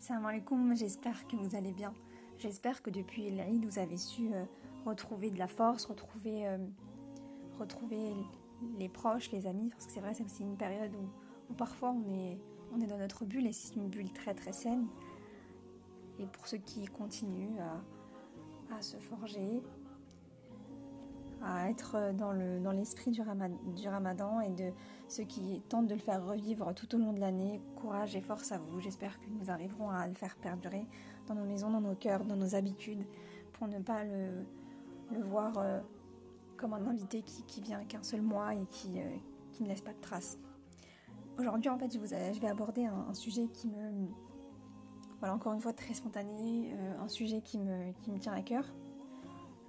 Salam alaikum, j'espère que vous allez bien. J'espère que depuis l'Aïd, vous avez su euh, retrouver de la force, retrouver, euh, retrouver les proches, les amis, parce que c'est vrai, c'est aussi une période où, parfois on est, on est dans notre bulle et c'est une bulle très très saine. Et pour ceux qui continuent à, à se forger, à être dans le dans l'esprit du, du, ramadan et de ceux qui tentent de le faire revivre tout au long de l'année. Courage et force à vous. J'espère que nous arriverons à le faire perdurer dans nos maisons, dans nos cœurs, dans nos habitudes, pour ne pas le, le voir euh, comme un invité qui, qui vient qu'un seul mois et qui, euh, qui, ne laisse pas de traces. Aujourd'hui, en fait, je, vais aborder un, sujet qui me... Voilà, encore une fois, très spontané, euh, un sujet qui me, qui me tient à cœur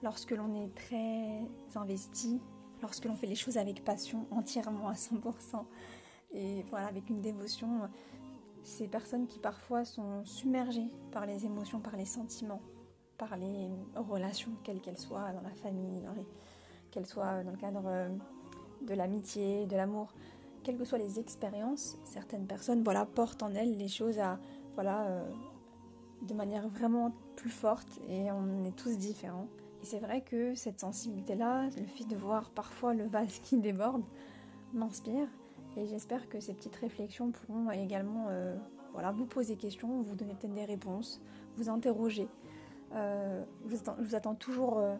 lorsque l'on est très investi, lorsque l'on fait les choses avec passion, entièrement à 100%, et voilà, avec une dévotion, ces personnes qui parfois sont submergées par les émotions, par les sentiments, par les relations, quelles qu'elles soient, dans la famille, qu'elles soient dans le cadre euh, de l'amitié, de l'amour, quelles que soient les expériences, certaines personnes voilà, portent en elles les choses à, voilà, euh, de manière vraiment plus forte et on est tous différents. Et c'est vrai que cette sensibilité-là, le fait de voir parfois le vase qui déborde, m'inspire. Et j'espère que ces petites réflexions pourront également euh, voilà, vous poser questions, vous donner peut-être des réponses, vous interroger. Euh, je, vous attends, toujours euh,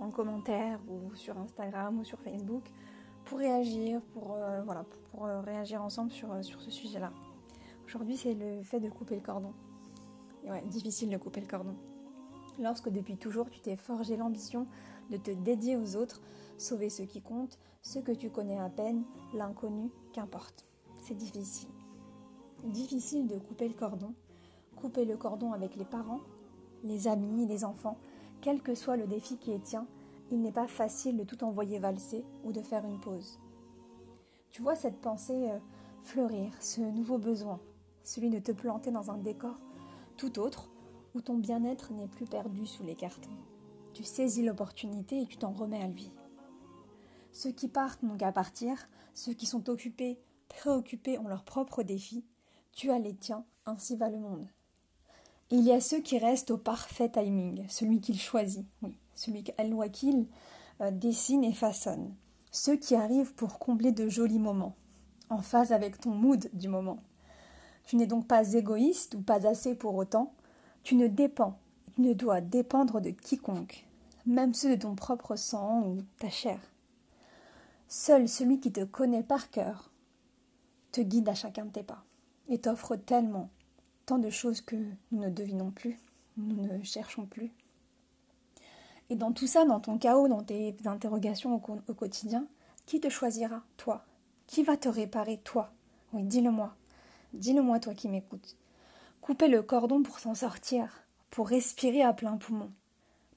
en commentaire ou sur Instagram ou sur Facebook pour réagir, pour, voilà, pour, réagir ensemble sur, sur ce sujet-là. Aujourd'hui, c'est le fait de couper le cordon. Ouais, difficile de couper le cordon lorsque depuis toujours tu t'es forgé l'ambition de te dédier aux autres, sauver ceux qui comptent, ceux que tu connais à peine, l'inconnu, qu'importe. C'est difficile. Difficile de couper le cordon, couper le cordon avec les parents, les amis, les enfants, quel que soit le défi qui est tien, il n'est pas facile de tout envoyer valser ou de faire une pause. Tu vois cette pensée euh, fleurir, ce nouveau besoin, celui de te planter dans un décor tout autre où ton bien-être n'est plus perdu sous les cartons. Tu saisis l'opportunité et tu t'en remets à lui. Ceux qui partent n'ont qu'à partir, ceux qui sont occupés, préoccupés ont leurs propres défis, tu as les tiens, ainsi va le monde. il y a ceux qui restent au parfait timing, celui qu'il choisit, oui, celui qu'Al-Wakil euh, dessine et façonne, ceux qui arrivent pour combler de jolis moments, en phase avec ton mood du moment. Tu n'es donc pas égoïste ou pas assez pour autant, tu ne dépends, tu ne dois dépendre de quiconque, même ceux de ton propre sang ou ta chair. Seul celui qui te connaît par cœur te guide à chacun de tes pas et t'offre tellement, tant de choses que nous ne devinons plus, nous ne cherchons plus. Et dans tout ça, dans ton chaos, dans tes interrogations au, quotidien, qui te choisira, toi? Qui va te réparer, toi? Oui, dis-le-moi. Dis-le-moi, toi qui m'écoutes couper le cordon pour s'en sortir, pour respirer à plein poumon,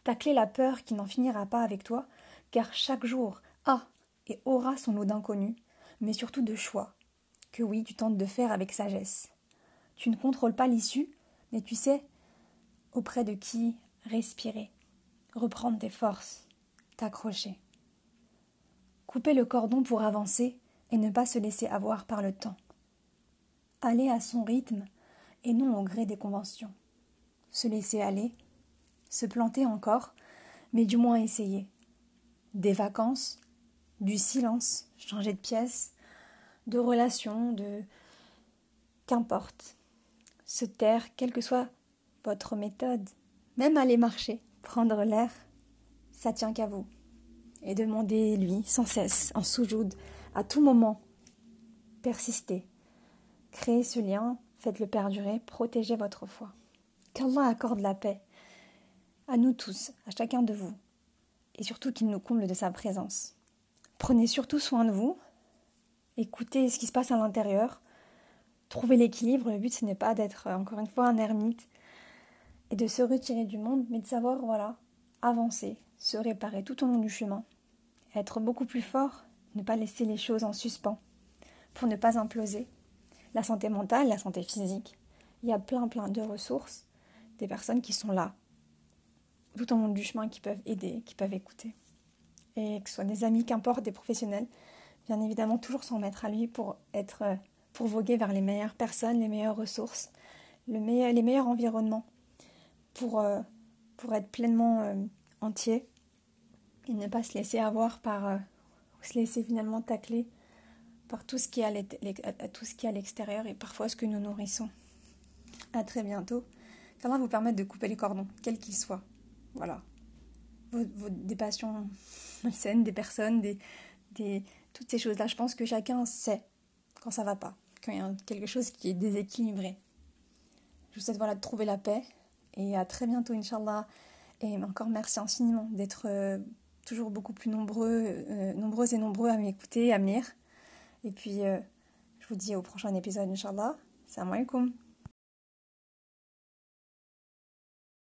tacler la peur qui n'en finira pas avec toi, car chaque jour a et aura son lot d'inconnus, mais surtout de choix, que oui, tu tentes de faire avec sagesse. Tu ne contrôles pas l'issue, mais tu sais auprès de qui respirer, reprendre tes forces, t'accrocher. Couper le cordon pour avancer et ne pas se laisser avoir par le temps. Aller à son rythme, et non au gré des conventions. Se laisser aller, se planter encore, mais du moins essayer. Des vacances, du silence, changer de pièce, de relations, de. Qu'importe. Se taire, quelle que soit votre méthode, même aller marcher, prendre l'air, ça tient qu'à vous. Et demandez lui sans cesse, en sous-joude, à tout moment. Persistez. Créez ce lien Faites-le perdurer, protégez votre foi. Qu'Allah accorde la paix à nous tous, à chacun de vous, et surtout qu'il nous comble de sa présence. Prenez surtout soin de vous, écoutez ce qui se passe à l'intérieur, trouvez l'équilibre. Le but, ce n'est pas d'être, encore une fois, un ermite et de se retirer du monde, mais de savoir, voilà, avancer, se réparer tout au long du chemin, être beaucoup plus fort, ne pas laisser les choses en suspens, pour ne pas imploser la santé mentale, la santé physique. Il y a plein plein de ressources, des personnes qui sont là, tout au long du chemin, qui peuvent aider, qui peuvent écouter. Et que ce soit des amis, qu'importe, des professionnels, bien évidemment toujours s'en mettre à lui pour être, pour voguer vers les meilleures personnes, les meilleures ressources, les meilleurs environnements pour, euh, être pleinement euh, entier et ne pas se laisser avoir par, euh, se laisser finalement tacler par tout ce qui est à l'extérieur et parfois ce que nous nourrissons. À très bientôt. Qu'Allah vous permette de couper les cordons, quels qu'ils soient. Voilà. des passions malsaines, des personnes, des, toutes ces choses-là. Je pense que chacun sait quand ça va pas, quand il y a quelque chose qui est déséquilibré. Je vous souhaite voilà, de trouver la paix et à très bientôt, Inch'Allah. Et encore merci infiniment d'être euh, toujours beaucoup plus nombreux, euh, nombreuses et nombreux à m'écouter, à me lire. Et puis, euh, je vous dis au prochain épisode, Inch'Allah. Salam alaikum.